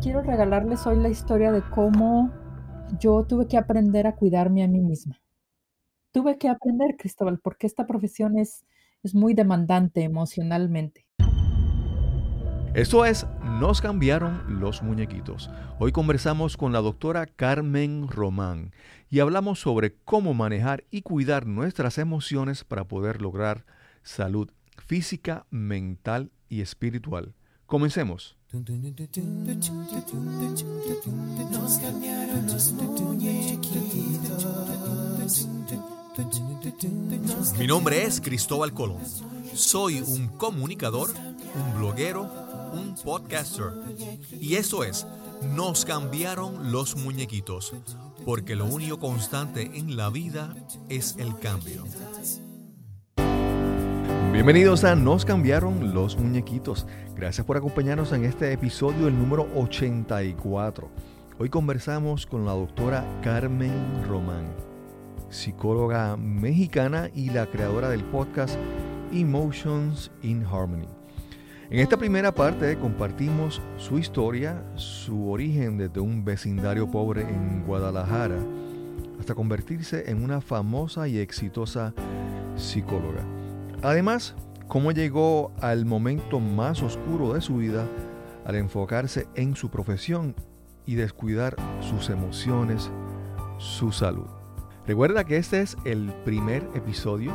quiero regalarles hoy la historia de cómo yo tuve que aprender a cuidarme a mí misma. Tuve que aprender, Cristóbal, porque esta profesión es, es muy demandante emocionalmente. Esto es Nos cambiaron los muñequitos. Hoy conversamos con la doctora Carmen Román y hablamos sobre cómo manejar y cuidar nuestras emociones para poder lograr salud física, mental y espiritual. Comencemos. Mi nombre es Cristóbal Colón. Soy un comunicador, un bloguero, un podcaster. Y eso es, nos cambiaron los muñequitos, porque lo único constante en la vida es el cambio. Bienvenidos a Nos cambiaron los muñequitos. Gracias por acompañarnos en este episodio, el número 84. Hoy conversamos con la doctora Carmen Román, psicóloga mexicana y la creadora del podcast Emotions in Harmony. En esta primera parte compartimos su historia, su origen desde un vecindario pobre en Guadalajara hasta convertirse en una famosa y exitosa psicóloga. Además, cómo llegó al momento más oscuro de su vida al enfocarse en su profesión y descuidar sus emociones, su salud. Recuerda que este es el primer episodio,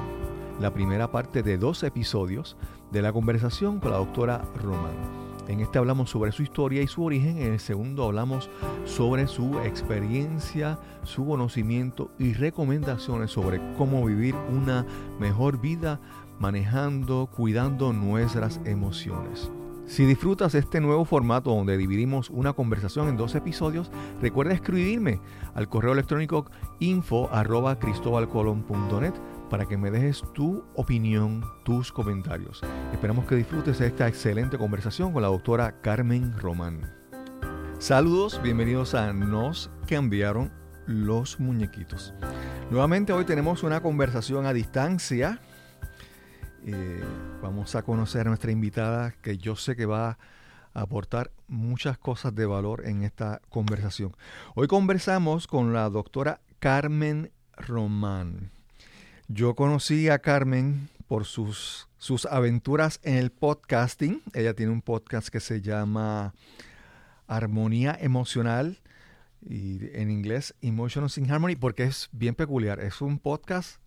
la primera parte de dos episodios de la conversación con la doctora Román. En este hablamos sobre su historia y su origen, en el segundo hablamos sobre su experiencia, su conocimiento y recomendaciones sobre cómo vivir una mejor vida manejando, cuidando nuestras emociones. Si disfrutas este nuevo formato donde dividimos una conversación en dos episodios, recuerda escribirme al correo electrónico info para que me dejes tu opinión, tus comentarios. Esperamos que disfrutes esta excelente conversación con la doctora Carmen Román. Saludos, bienvenidos a Nos cambiaron los muñequitos. Nuevamente hoy tenemos una conversación a distancia eh, vamos a conocer a nuestra invitada que yo sé que va a aportar muchas cosas de valor en esta conversación. Hoy conversamos con la doctora Carmen Román. Yo conocí a Carmen por sus, sus aventuras en el podcasting. Ella tiene un podcast que se llama Armonía Emocional y en inglés Emotions in Harmony porque es bien peculiar. Es un podcast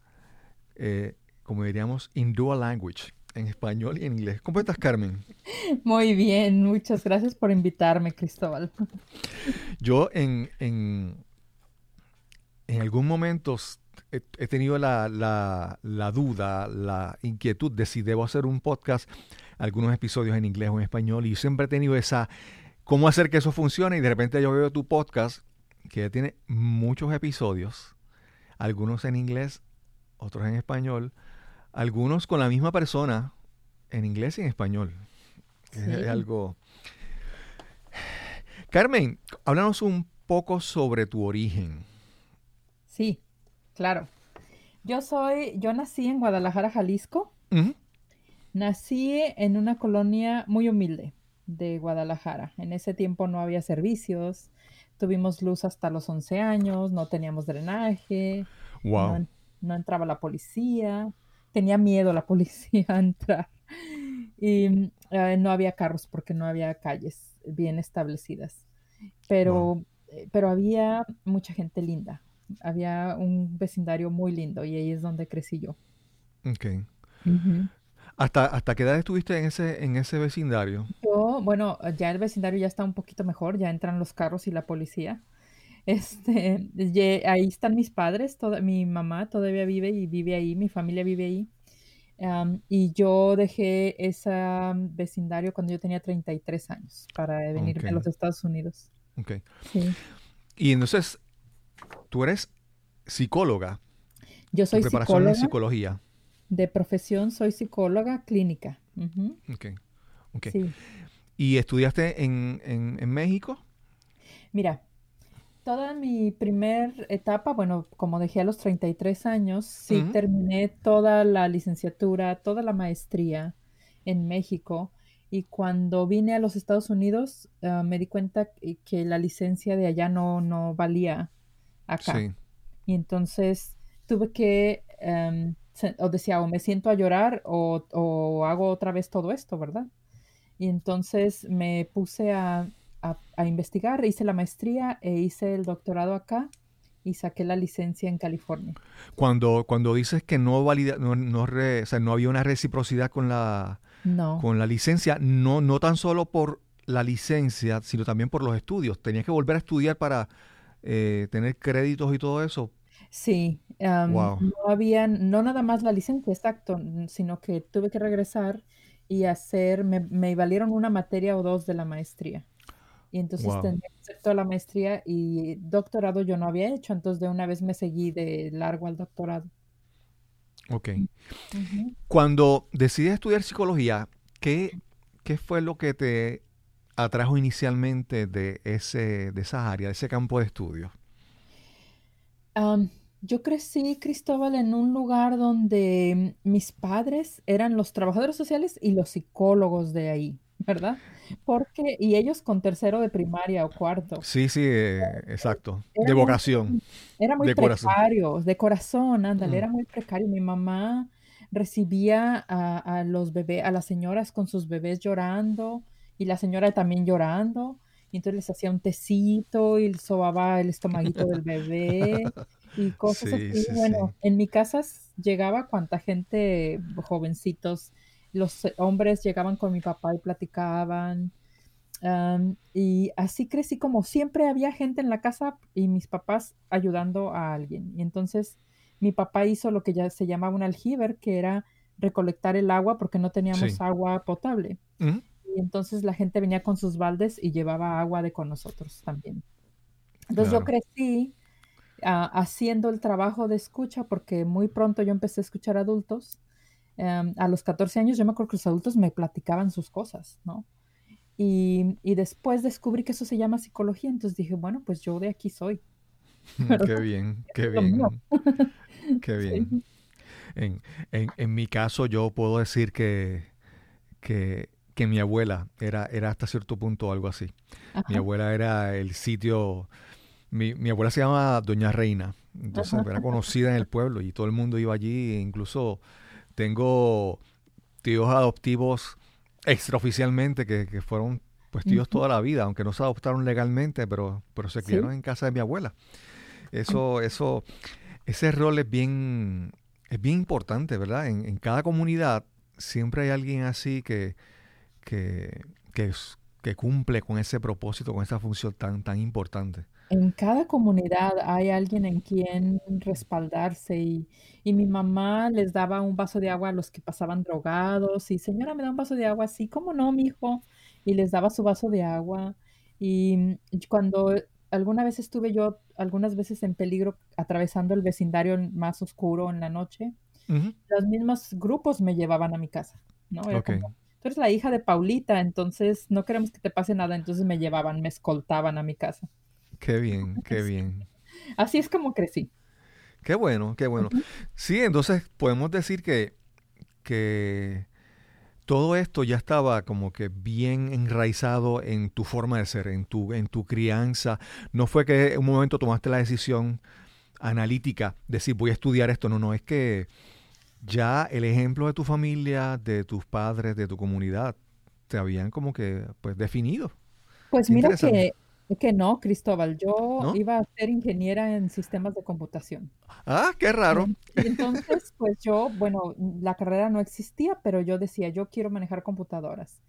eh, como diríamos, in dual language, en español y en inglés. ¿Cómo estás, Carmen? Muy bien, muchas gracias por invitarme, Cristóbal. Yo en, en, algún momento he, tenido la, duda, la inquietud de si debo hacer un podcast, algunos episodios en inglés o en español, y siempre he tenido esa, cómo hacer que eso funcione, y de repente yo veo tu podcast, que ya tiene muchos episodios, algunos en inglés, otros en español, algunos con la misma persona en inglés y en español. Es, algo... Carmen, háblanos un poco sobre tu origen. Sí, claro. Yo soy, yo nací en Guadalajara, Jalisco. Nací en una colonia muy humilde de Guadalajara. En ese tiempo no había servicios, tuvimos luz hasta los 11 años, no teníamos drenaje, wow. no entraba la policía tenía miedo la policía a entrar. Y eh, no había carros porque no había calles bien establecidas. Pero, eh, pero había mucha gente linda. Había un vecindario muy lindo y ahí es donde crecí yo. Ok. ¿Hasta, ¿Hasta qué edad estuviste en ese, en ese vecindario? Yo, bueno, ya el vecindario ya está un poquito mejor, ya entran los carros y la policía. Este, ahí están mis padres, toda, mi mamá todavía vive y vive ahí, mi familia vive ahí. y yo dejé ese vecindario cuando yo tenía 33 años para venirme a los Estados Unidos. Ok. Sí. Y entonces, tú eres psicóloga. Yo soy preparación psicóloga. en psicología. De profesión soy psicóloga clínica. Ok. okay. ¿Y estudiaste en, en, en México? Mira, Toda mi primer etapa, bueno, como dejé a los 33 años, sí terminé toda la licenciatura, toda la maestría en México Y cuando vine a los Estados Unidos, ah, me di cuenta que la licencia de allá no, no valía acá. Y entonces tuve que, em, o decía, o me siento a llorar o, hago otra vez todo esto, ¿verdad? Y entonces me puse a, investigar, hice la maestría e hice el doctorado acá y saqué la licencia en California. Cuando, cuando dices que no, valida, no, no, no había una reciprocidad con la, con la licencia, no, no tan solo por la licencia, sino también por los estudios. Tenías que volver a estudiar para eh, tener créditos y todo eso. Sí, no había, no nada más la licencia, exacto, sino que tuve que regresar y hacer, me, valieron una materia o dos de la maestría. Y entonces tenía que hacer toda la maestría y doctorado yo no había hecho, entonces de una vez me seguí de largo al doctorado. Ok. Cuando decides estudiar psicología, ¿qué, ¿qué fue lo que te atrajo inicialmente de, ese, de esa área, de ese campo de estudio? yo crecí, Cristóbal, en un lugar donde mis padres eran los trabajadores sociales y los psicólogos de ahí, ¿verdad? Porque, y ellos con tercero de primaria o cuarto. Sí, sí, eh, exacto. de vocación. era muy precario, de corazón, ándale, mm. era muy precario. Mi mamá recibía a, a los bebés, a las señoras con sus bebés llorando y la señora también llorando. Y entonces les hacía un tecito y sobaba el estomaguito del bebé y cosas así. bueno, en mi casa llegaba cuanta gente, jovencitos, los hombres llegaban con mi papá y platicaban. y así crecí como siempre había gente en la casa y mis papás ayudando a alguien. Y entonces mi papá hizo lo que ya se llamaba un aljiber, que era recolectar el agua porque no teníamos agua potable y entonces la gente venía con sus baldes y llevaba agua de con nosotros también. Entonces yo crecí ah, haciendo el trabajo de escucha porque muy pronto yo empecé a escuchar adultos. Em, a los 14 años yo me acuerdo que los adultos me platicaban sus cosas, ¿no? Y, y, después descubrí que eso se llama psicología, entonces dije, bueno, pues yo de aquí soy. qué bien, qué bien. qué bien. En, en, en, mi caso yo puedo decir que, que que mi abuela era, era hasta cierto punto algo así. Mi abuela era el sitio, mi, mi, abuela se llama Doña Reina, entonces era conocida en el pueblo y todo el mundo iba allí, e incluso tengo tíos adoptivos extraoficialmente que, que fueron pues tíos toda la vida, aunque no se adoptaron legalmente, pero, pero se criaron en casa de mi abuela. Eso, eso, ese rol es bien, es bien importante, ¿verdad? En, en cada comunidad siempre hay alguien así que, que, que, cumple con ese propósito, con esa función tan, tan importante. En cada comunidad hay alguien en quien respaldarse y, mi mamá les daba un vaso de agua a los que pasaban drogados y señora, me da un vaso de agua, sí, ¿cómo no, mi hijo? Y les daba su vaso de agua. Y cuando alguna vez estuve yo, algunas veces en peligro, atravesando el vecindario más oscuro en la noche, los mismos grupos me llevaban a mi casa, ¿no? Tú eres la hija de Paulita, entonces no queremos que te pase nada, entonces me llevaban, me escoltaban a mi casa. Qué bien, qué bien. Así es como crecí. Qué bueno, qué bueno. Sí, entonces podemos decir que, que todo esto ya estaba como que bien enraizado en tu forma de ser, en tu, en tu crianza. No fue que en un momento tomaste la decisión analítica de decir voy a estudiar esto. No, no, es que ya el ejemplo de tu familia, de tus padres, de tu comunidad, te habían como que pues definido. Pues mira que, que no, Cristóbal, yo iba a ser ingeniera en sistemas de computación. Ah, qué raro. Y entonces, pues yo, bueno, la carrera no existía, pero yo decía, yo quiero manejar computadoras.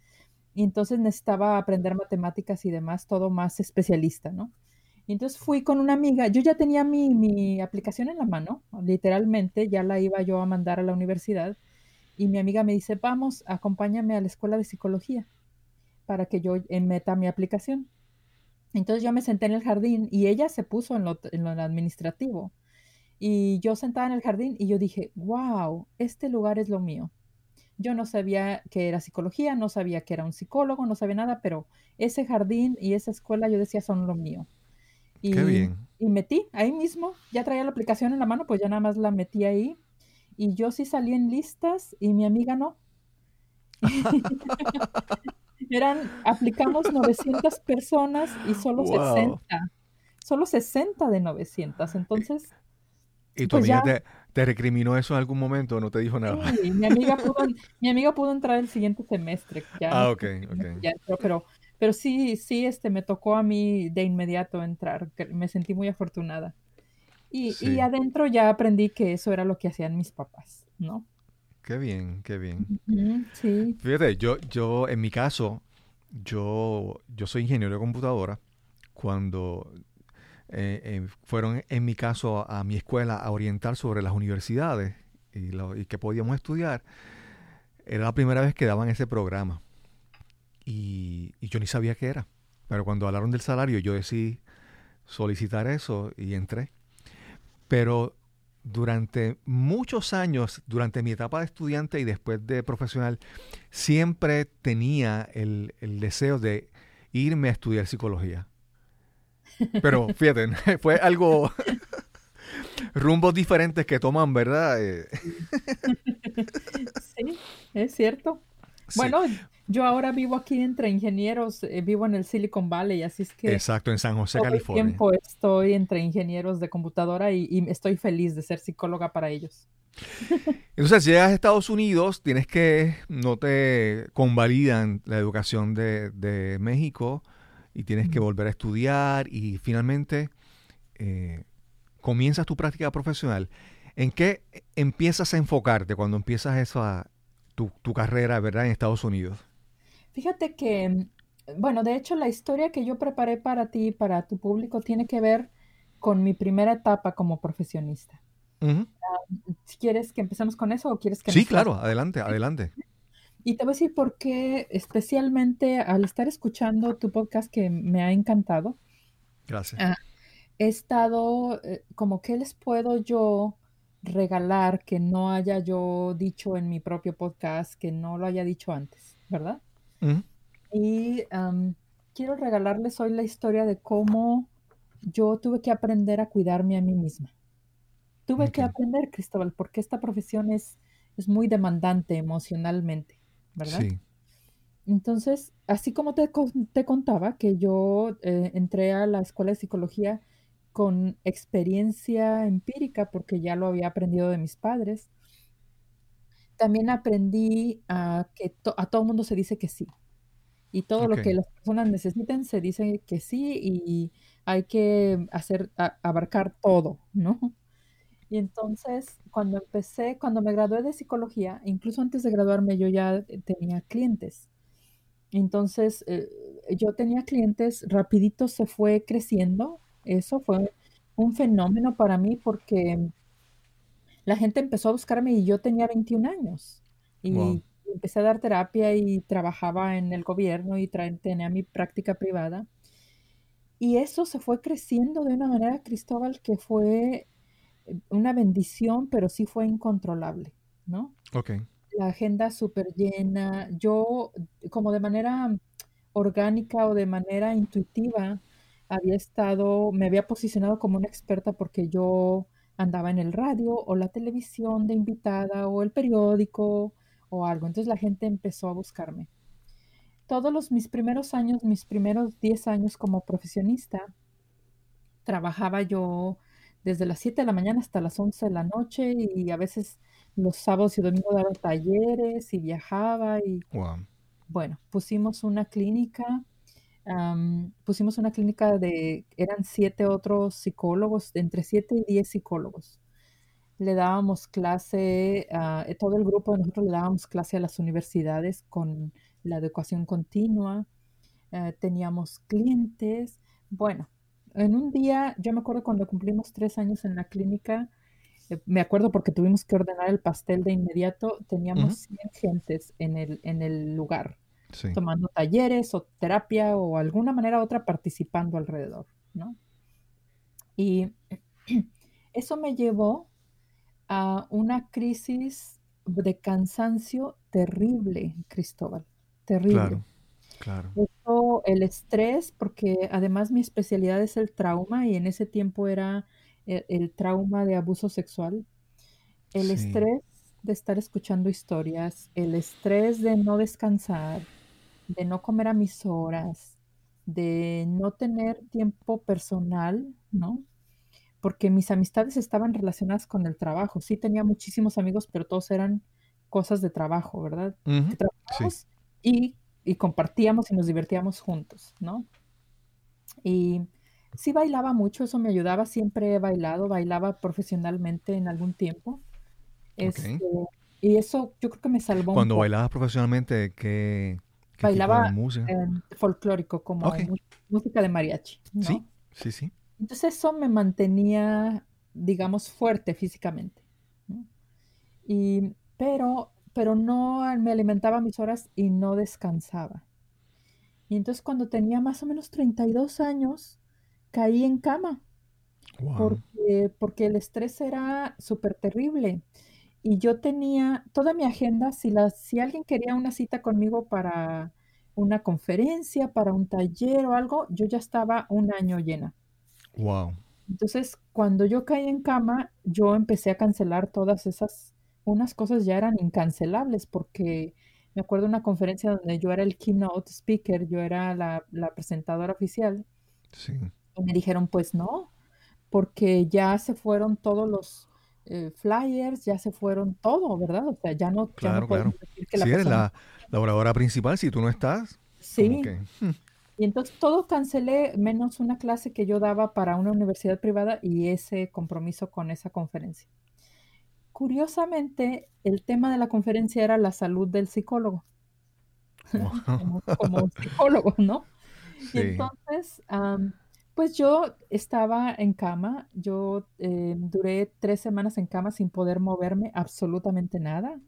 Y entonces necesitaba aprender matemáticas y demás, todo más especialista, ¿no? Y entonces fui con una amiga, yo ya tenía mi, aplicación en la mano, literalmente, ya la iba yo a mandar a la universidad, y mi amiga me dice, vamos, acompáñame a la escuela de psicología para que yo eh, meta mi aplicación. Entonces yo me senté en el jardín y ella se puso en lo, en lo administrativo. Y yo sentada en el jardín y yo dije, wow, este lugar es lo mío. Yo no sabía que era psicología, no sabía que era un psicólogo, no sabía nada, pero ese jardín y esa escuela yo decía son lo mío. Y, Y metí ahí mismo, ya traía la aplicación en la mano, pues ya nada más la metí ahí. Y yo sí salí en listas y mi amiga no. Eran, aplicamos 900 personas y solo 60. Solo 60 de 900. Entonces. ¿Y tu pues amiga te, recriminó eso en algún momento o no te dijo nada? Sí, mi amiga pudo, mi amiga pudo entrar el siguiente semestre. ah, ok, ok. pero, pero sí, sí, este, me tocó a mí de inmediato entrar. Me sentí muy afortunada. Y, y adentro ya aprendí que eso era lo que hacían mis papás, ¿no? Qué bien, qué bien. sí. Fíjate, yo, yo, en mi caso, yo, yo soy ingeniero de computadora. Cuando eh, eh, fueron, en mi caso, a, mi escuela a orientar sobre las universidades y, lo, y que podíamos estudiar, era la primera vez que daban ese programa. Y, yo ni sabía qué era. Pero cuando hablaron del salario, yo decidí solicitar eso y entré. Pero durante muchos años, durante mi etapa de estudiante y después de profesional, siempre tenía el, deseo de irme a estudiar psicología. Pero fíjate, fue algo, rumbos diferentes que toman, ¿verdad? Eh, sí, es cierto. Bueno, yo ahora vivo aquí entre ingenieros, eh, vivo en el Silicon Valley, así es que... Exacto, en San José, California. El tiempo estoy entre ingenieros de computadora y, estoy feliz de ser psicóloga para ellos. Entonces, si llegas a Estados Unidos, tienes que, no te convalidan la educación de, México y tienes que volver a estudiar y finalmente eh, comienzas tu práctica profesional. ¿En qué empiezas a enfocarte cuando empiezas eso a, tu, tu carrera, ¿verdad? En Estados Unidos. Fíjate que, bueno, de hecho la historia que yo preparé para ti, para tu público, tiene que ver con mi primera etapa como profesionista. Si quieres que empecemos con eso o quieres que... Sí, claro, adelante, adelante. Y te voy a decir por qué, especialmente al estar escuchando tu podcast que me ha encantado. Gracias. Ah, he estado eh, como, ¿qué les puedo yo regalar que no haya yo dicho en mi propio podcast, que no lo haya dicho antes, ¿verdad? Y quiero regalarles hoy la historia de cómo yo tuve que aprender a cuidarme a mí misma. Tuve que aprender, Cristóbal, porque esta profesión es, es muy demandante emocionalmente, ¿verdad? Sí. Entonces, así como te, te contaba que yo eh, entré a la escuela de psicología con experiencia empírica, porque ya lo había aprendido de mis padres, también aprendí a que a todo mundo se dice que sí. Y todo lo que las personas necesiten se dice que sí y hay que hacer, abarcar todo, ¿no? Y entonces, cuando empecé, cuando me gradué de psicología, incluso antes de graduarme, yo ya tenía clientes. Entonces, eh, yo tenía clientes, rapidito se fue creciendo. Eso fue un fenómeno para mí porque la gente empezó a buscarme y yo tenía 21 años. Y empecé a dar terapia y trabajaba en el gobierno y tenía mi práctica privada. Y eso se fue creciendo de una manera, Cristóbal, que fue una bendición, pero sí fue incontrolable, ¿no? Ok. La agenda súper llena. Yo, como de manera orgánica o de manera intuitiva, había estado, me había posicionado como una experta porque yo andaba en el radio o la televisión de invitada o el periódico o algo. Entonces la gente empezó a buscarme. Todos los, mis primeros años, mis primeros 10 años como profesionista, trabajaba yo desde las 7 de la mañana hasta las 11 de la noche y a veces los sábados y domingos daba talleres y viajaba y bueno, pusimos una clínica, pusimos una clínica de, eran siete otros psicólogos, entre 7 y 10 psicólogos. Le dábamos clase, eh, todo el grupo de nosotros le dábamos clase a las universidades con la educación continua, eh, teníamos clientes. Bueno, en un día, yo me acuerdo cuando cumplimos tres años en la clínica, eh, me acuerdo porque tuvimos que ordenar el pastel de inmediato, teníamos 100 gentes en el, en el lugar, tomando talleres o terapia o alguna manera u otra participando alrededor, ¿no? Y eso me llevó a una crisis de cansancio terrible, Cristóbal, terrible. Claro, claro. el estrés, porque además mi especialidad es el trauma y en ese tiempo era e, el, trauma de abuso sexual. El estrés de estar escuchando historias, el estrés de no descansar, de no comer a mis horas, de no tener tiempo personal, ¿no? Porque mis amistades estaban relacionadas con el trabajo. Sí tenía muchísimos amigos, pero todos eran cosas de trabajo, ¿verdad? Sí, y, y compartíamos y nos divertíamos juntos, ¿no? Y sí bailaba mucho, eso me ayudaba, siempre he bailado, bailaba profesionalmente en algún tiempo. Este, y eso yo creo que me salvó un Cuando poco. bailabas profesionalmente, ¿qué, Bailaba música? em, folclórico, como mu- música de mariachi, sí, ¿no? sí, sí. Entonces eso me mantenía, digamos, fuerte físicamente, ¿no? Y, pero, pero no me alimentaba mis horas y no descansaba. Y entonces cuando tenía más o menos 32 años, caí en cama Wow. porque, porque el estrés era súper terrible. Y yo tenía toda mi agenda, si, la, si alguien quería una cita conmigo para una conferencia, para un taller o algo, yo ya estaba un año llena. Wow. Entonces, cuando yo caí en cama, yo empecé a cancelar todas esas, unas cosas ya eran incancelables porque me acuerdo de una conferencia donde yo era el keynote speaker, yo era la, la presentadora oficial Sí. y me dijeron, pues no, porque ya se fueron todos los eh, flyers, ya se fueron todo, ¿verdad? O sea, ya no, ya no Claro, claro. decir que la Si eres la, la oradora principal, si tú no estás, Sí, que... hmm, y entonces todo cancelé, menos una clase que yo daba para una universidad privada y ese compromiso con esa conferencia. Curiosamente, el tema de la conferencia era la salud del psicólogo, Wow. como, como psicólogo, ¿no? Y Sí. entonces, am, pues yo estaba en cama, yo eh, duré tres semanas en cama sin poder moverme absolutamente nada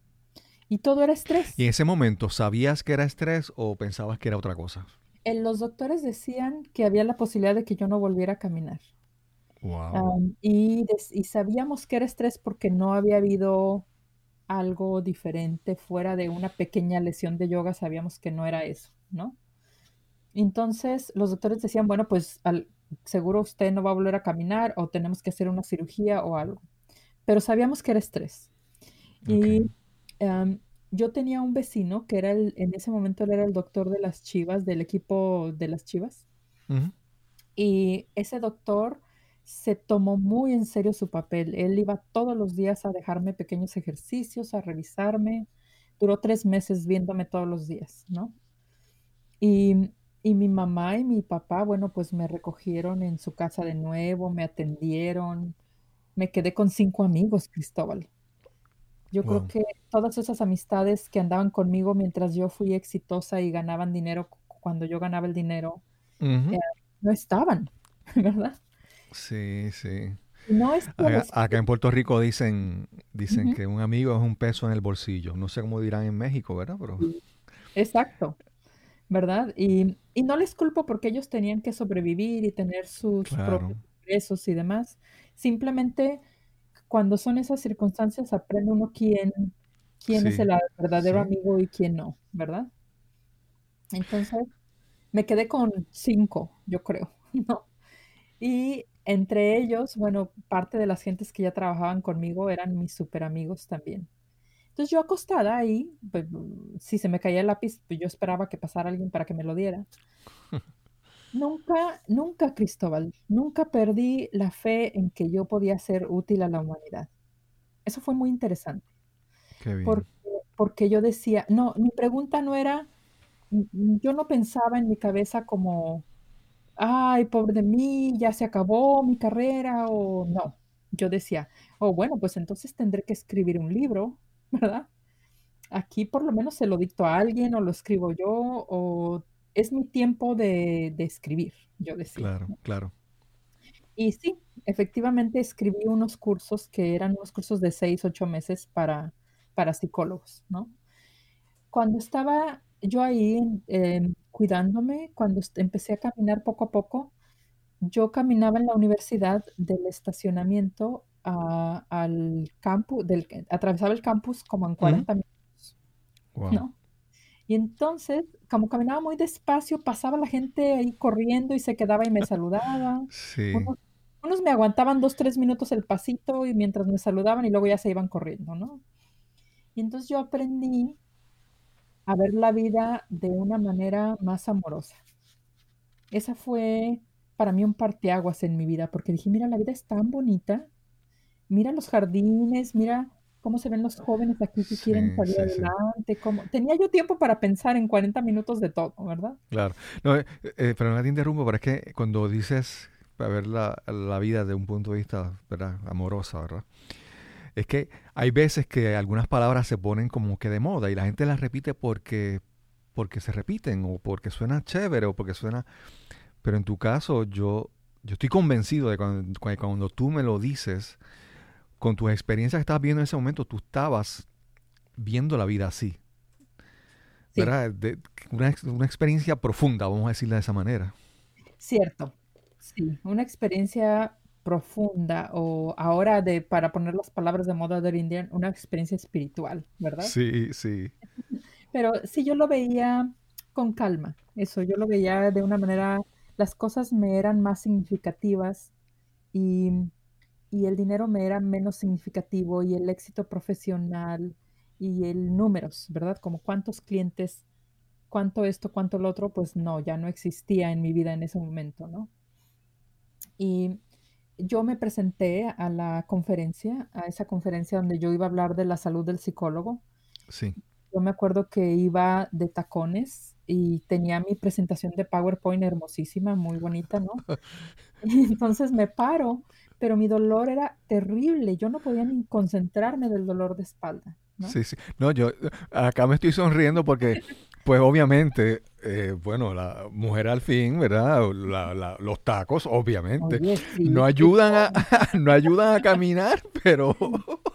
y todo era estrés. Y en ese momento, ¿sabías que era estrés o pensabas que era otra cosa? Eh, los doctores decían que había la posibilidad de que yo no volviera a caminar. Wow. Y, y sabíamos que era estrés porque no había habido algo diferente fuera de una pequeña lesión de yoga, sabíamos que no era eso, ¿no? Entonces los doctores decían, bueno, pues al- seguro usted no va a volver a caminar o tenemos que hacer una cirugía o algo. Pero sabíamos que era estrés. Y am, yo tenía un vecino que era el, en ese momento él era el doctor de las Chivas, del equipo de las Chivas. Y ese doctor se tomó muy en serio su papel. Él iba todos los días a dejarme pequeños ejercicios, a revisarme. Duró tres meses viéndome todos los días, ¿no? Y, y mi mamá y mi papá, bueno, pues me recogieron en su casa de nuevo, me atendieron. Me quedé con cinco amigos, Cristóbal. Yo creo Wow. que todas esas amistades que andaban conmigo mientras yo fui exitosa y ganaban dinero, cu- cuando yo ganaba el dinero, Ujú. eh, no estaban, ¿verdad? Sí, sí. No es Acá, acá en Puerto Rico dicen, dicen Ujú, que un amigo es un peso en el bolsillo. No sé cómo dirán en México, ¿verdad? Pero Exacto, ¿verdad? Y, y no les culpo porque ellos tenían que sobrevivir y tener sus claro, propios ingresos y demás. Simplemente cuando son esas circunstancias aprende uno quién, quién es el verdadero sí. amigo y quién no, ¿verdad? Entonces me quedé con cinco, yo creo, ¿no? Y entre ellos, bueno, parte de las gentes que ya trabajaban conmigo eran mis super amigos también. Entonces yo acostada ahí, pues, si se me caía el lápiz, pues yo esperaba que pasara alguien para que me lo diera. Nunca, nunca, Cristóbal, nunca perdí la fe en que yo podía ser útil a la humanidad. Eso fue muy interesante, Qué bien. porque, porque yo decía, no, mi pregunta no era, mm, mm, yo no pensaba en mi cabeza como, ay, pobre de mí, ya se acabó mi carrera, o no. Yo decía, oh, bueno, pues entonces tendré que escribir un libro, ¿verdad? Aquí por lo menos se lo dicto a alguien o lo escribo yo o es mi tiempo de, de escribir, yo decía. Claro, ¿no? claro. Y sí, efectivamente escribí unos cursos que eran unos cursos de seis, ocho meses para, para psicólogos, ¿no? Cuando estaba yo ahí eh, cuidándome, cuando empecé a caminar poco a poco, yo caminaba en la universidad del estacionamiento a- al campus, del, atravesaba el campus como en Ujú. 40 minutos, Wow. ¿no? Y entonces, como caminaba muy despacio, pasaba la gente ahí corriendo y se quedaba y me saludaba. Sí, Unos, unos me aguantaban dos, tres minutos el pasito y mientras me saludaban y luego ya se iban corriendo, ¿no? Y entonces yo aprendí a ver la vida de una manera más amorosa. Esa fue para mí un parteaguas en mi vida, porque dije, mira, la vida es tan bonita, mira los jardines, mira cómo se ven los jóvenes aquí que quieren salir adelante. Tenía yo tiempo para pensar en 40 minutos de todo, ¿verdad? Claro. No, eh, eh, pero no te interrumpo, pero es que cuando dices para ver la, la, vida de un punto de vista ¿verdad? amorosa, ¿verdad? Es que hay veces que algunas palabras se ponen como que de moda y la gente las repite porque, porque se repiten o porque suena chévere o porque suena... Pero en tu caso yo, yo estoy convencido de cuando, cuando tú me lo dices, con tus experiencias que estabas viendo en ese momento, tú estabas viendo la vida así. ¿Verdad? una, una, experiencia profunda, vamos a decirla de esa manera. Cierto, sí, una experiencia profunda o ahora de, para poner las palabras de moda del Indian, una experiencia espiritual, ¿verdad? Sí, sí. Pero sí, yo lo veía con calma, eso, yo lo veía de una manera, las cosas me eran más significativas y y el dinero me era menos significativo y el éxito profesional y el números, ¿verdad? Como cuántos clientes, cuánto esto, cuánto lo otro, pues no, ya no existía en mi vida en ese momento, ¿no? Y yo me presenté a la conferencia, a esa conferencia donde yo iba a hablar de la salud del psicólogo. Sí. Yo me acuerdo que iba de tacones y tenía mi presentación de PowerPoint hermosísima, muy bonita, ¿no? Y entonces me paro pero mi dolor era terrible, yo no podía ni concentrarme del dolor de espalda. Sí, sí. No, yo acá me estoy sonriendo porque, pues obviamente, eh, bueno, la mujer al fin, ¿verdad? los tacos, obviamente, no ayudan a, no ayudan a caminar, pero...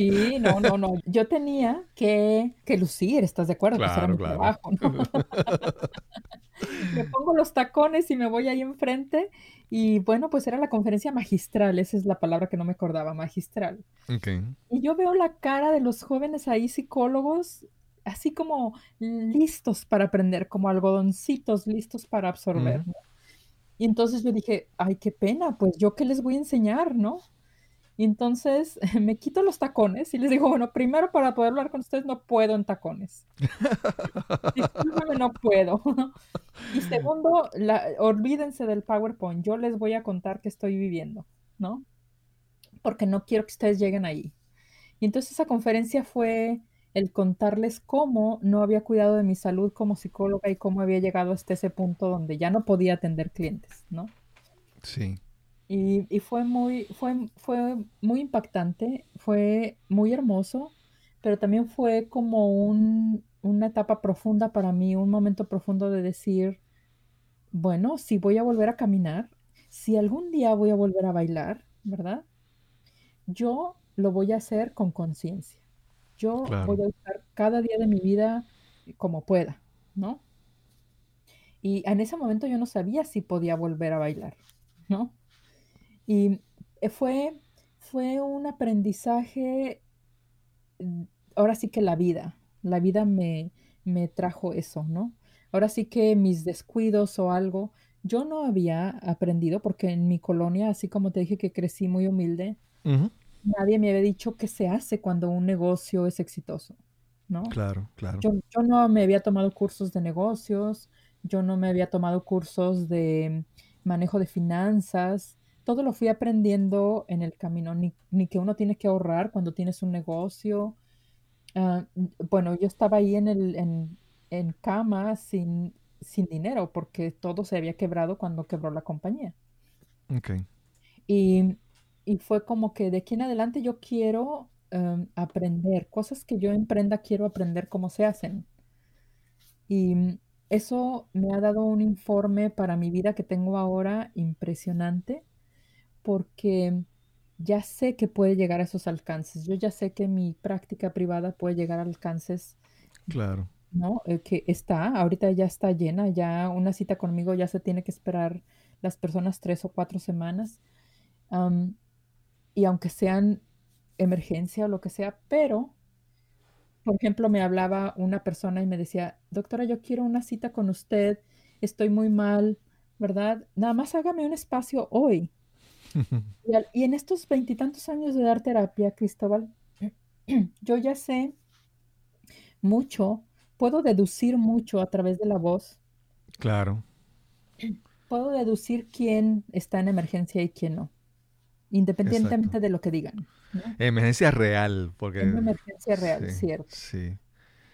Sí, no, no, no. Yo tenía que, que lucir, ¿estás de acuerdo? Claro, era mi trabajo, ¿no? me pongo los tacones y me voy ahí enfrente. Y bueno, pues era la conferencia magistral, esa es la palabra que no me acordaba, magistral. Y yo veo la cara de los jóvenes ahí, psicólogos, así como listos para aprender, como algodoncitos listos para absorber. Y entonces yo dije, ay, qué pena, pues yo qué les voy a enseñar, ¿no? Y entonces me quito los tacones y les digo, bueno, primero para poder hablar con ustedes no puedo en tacones. no puedo. y segundo, olvídense del PowerPoint. Yo les voy a contar qué estoy viviendo, ¿no? Porque no quiero que ustedes lleguen ahí. Y entonces esa conferencia fue el contarles cómo no había cuidado de mi salud como psicóloga y cómo había llegado hasta ese punto donde ya no podía atender clientes, ¿no? Sí. Y, fue, muy, fue, fue muy impactante, fue muy hermoso, pero también fue como una etapa profunda para mí, un momento profundo de decir, bueno, si voy a volver a caminar, si algún día voy a volver a bailar, ¿verdad? Yo lo voy a hacer con conciencia. Yo voy a usar cada día de mi vida como pueda, ¿no? Y en ese momento yo no sabía si podía volver a bailar, ¿no? Y eh, fue, fue un aprendizaje, mm, ahora sí que la vida, la vida me, me trajo eso, ¿no? Ahora sí que mis descuidos o algo, yo no había aprendido porque en mi colonia, así como te dije que crecí muy humilde, nadie me había dicho qué se hace cuando un negocio es exitoso, ¿no? Claro, claro. Yo, yo no me había tomado cursos de negocios, yo no me había tomado cursos de manejo de finanzas, todo lo fui aprendiendo en el camino, ni, que uno tiene que ahorrar cuando tienes un negocio. Ah, bueno, yo estaba ahí en, el, en, cama sin, sin dinero porque todo se había quebrado cuando quebró la compañía. Okay. Y, fue como que de aquí en adelante yo quiero em, aprender, cosas que yo emprenda, quiero aprender cómo se hacen. Y eso me ha dado un informe para mi vida que tengo ahora impresionante porque ya sé que puede llegar a esos alcances. Yo ya sé que mi práctica privada puede llegar a alcances. Claro. ¿No? Eh, que está, ahorita ya está llena, ya una cita conmigo ya se tiene que esperar las personas tres o cuatro semanas. y aunque sean emergencia o lo que sea, pero, por ejemplo, me hablaba una persona y me decía, doctora, yo quiero una cita con usted, estoy muy mal, ¿verdad? Nada más hágame un espacio hoy. Y, en estos veintitantos años de dar terapia, Cristóbal, yo ya sé mucho, puedo deducir mucho a través de la voz. Claro. Puedo deducir quién está en emergencia y quién no, independientemente de lo que digan. Emergencia real, porque... emergencia real, cierto. Sí.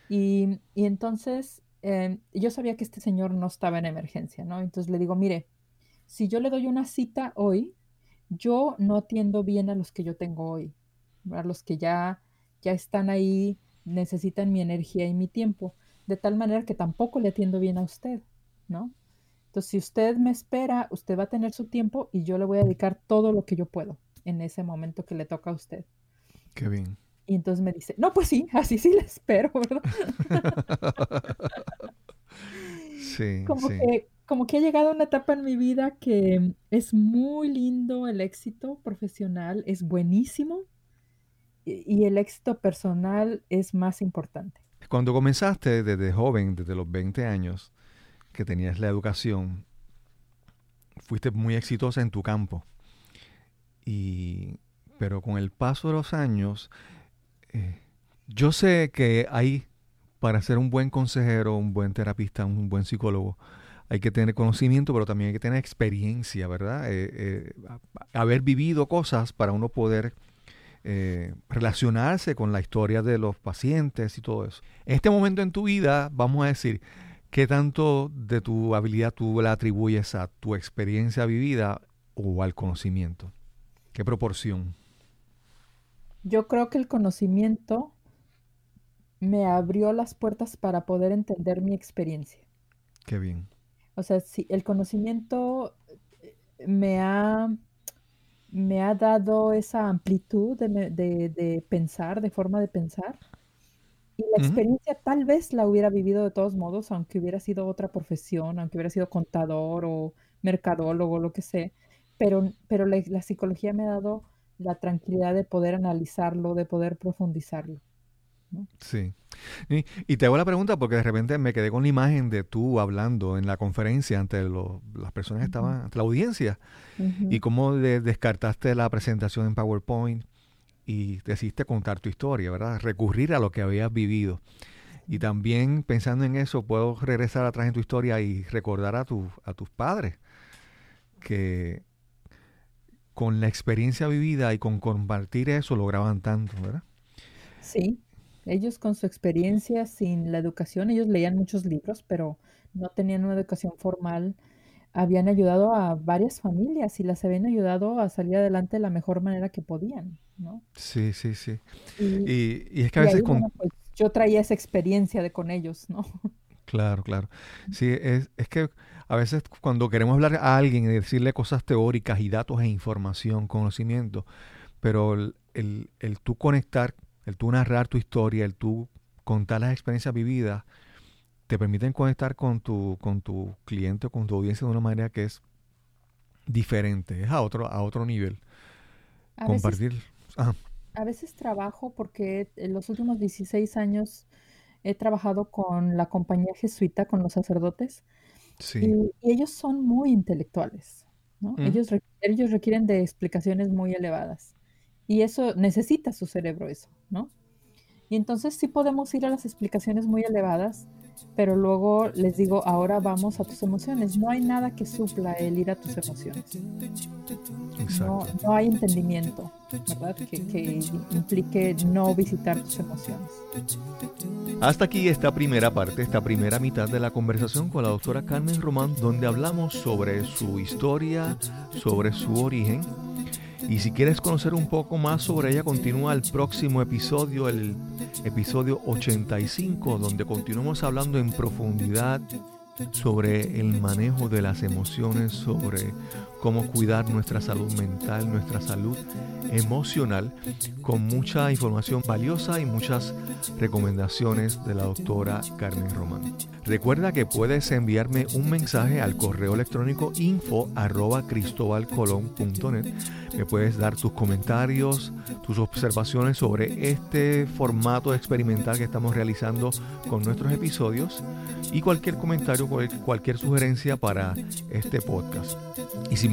Y, entonces em, yo sabía que este señor no estaba en emergencia, ¿no? Entonces le digo, mire, si yo le doy una cita hoy, yo no atiendo bien a los que yo tengo hoy, a los que ya, ya están ahí, necesitan mi energía y mi tiempo, de tal manera que tampoco le atiendo bien a usted, ¿no? Entonces, si usted me espera, usted va a tener su tiempo y yo le voy a dedicar todo lo que yo puedo en ese momento que le toca a usted. Qué bien. Y entonces me dice, no, pues sí, así sí le espero, ¿verdad? sí, como sí. Que, como que ha llegado una etapa en mi vida que es muy lindo el éxito profesional, es buenísimo y, el éxito personal es más importante. Cuando comenzaste desde joven, desde los 20 años, que tenías la educación, fuiste muy exitosa en tu campo. Y, pero con el paso de los años, eh, yo sé que hay, para ser un buen consejero, un buen terapista, un buen psicólogo, hay que tener conocimiento, pero también hay que tener experiencia, ¿verdad? Eh, eh, haber vivido cosas para uno poder relacionarse con la historia de los pacientes y todo eso. En este momento en tu vida, vamos a decir, ¿qué tanto de tu habilidad tú la atribuyes a tu experiencia vivida o al conocimiento? ¿Qué proporción? Yo creo que el conocimiento me abrió las puertas para poder entender mi experiencia. Qué bien. O sea, si el conocimiento eh, me ha, me ha dado esa amplitud de, pensar, de forma de pensar. Y la experiencia tal vez la hubiera vivido de todos modos, aunque hubiera sido otra profesión, aunque hubiera sido contador o mercadólogo, lo que sea. Pero, pero la psicología me ha dado la tranquilidad de poder analizarlo, de poder profundizarlo. Sí. Y, te hago la pregunta porque de repente me quedé con la imagen de tú hablando en la conferencia ante las personas que estaban, ante la audiencia, y cómo descartaste la presentación en PowerPoint y decidiste contar tu historia, ¿verdad? Recurrir a lo que habías vivido. Y también pensando en eso, puedo regresar atrás en tu historia y recordar a, tu, a tus padres que con la experiencia vivida y con compartir eso lograban tanto, ¿verdad? Sí, ellos con su experiencia sin la educación, ellos leían muchos libros, pero no tenían una educación formal, habían ayudado a varias familias y las habían ayudado a salir adelante de la mejor manera que podían, ¿no? Sí, sí, sí. Y, es que a veces... con... Pues, yo traía esa experiencia de con ellos, ¿no? Claro, claro. Sí, es, es que a veces cuando queremos hablar a alguien y decirle cosas teóricas y datos e información, conocimiento, pero el, el, tú conectar, el tú narrar tu historia, el tú contar las experiencias vividas, te permiten conectar con tu, con tu cliente o con tu audiencia de una manera que es diferente, es a otro, a otro nivel. Compartir. a veces trabajo porque en los últimos 16 años he trabajado con la compañía jesuita, con los sacerdotes, y, ellos son muy intelectuales, ¿no? Ellos, ellos requieren de explicaciones muy elevadas. Y eso necesita su cerebro, eso, ¿no? Y entonces sí podemos ir a las explicaciones muy elevadas, pero luego les digo, ahora vamos a tus emociones. No hay nada que supla el ir a tus emociones. No, no, hay entendimiento, ¿verdad? Que, que implique no visitar tus emociones. Hasta aquí esta primera parte, esta primera mitad de la conversación con la doctora Carmen Román, donde hablamos sobre su historia, sobre su origen y si quieres conocer un poco más sobre ella, continúa el próximo episodio, el episodio 85, donde continuamos hablando en profundidad sobre el manejo de las emociones, sobre cómo cuidar nuestra salud mental, nuestra salud emocional, con mucha información valiosa y muchas recomendaciones de la doctora Carmen Román. Recuerda que puedes enviarme un mensaje al correo electrónico info arroba cristobalcolón.net. Me puedes dar tus comentarios, tus observaciones sobre este formato experimental que estamos realizando con nuestros episodios y cualquier comentario, cualquier sugerencia para este podcast. Y sin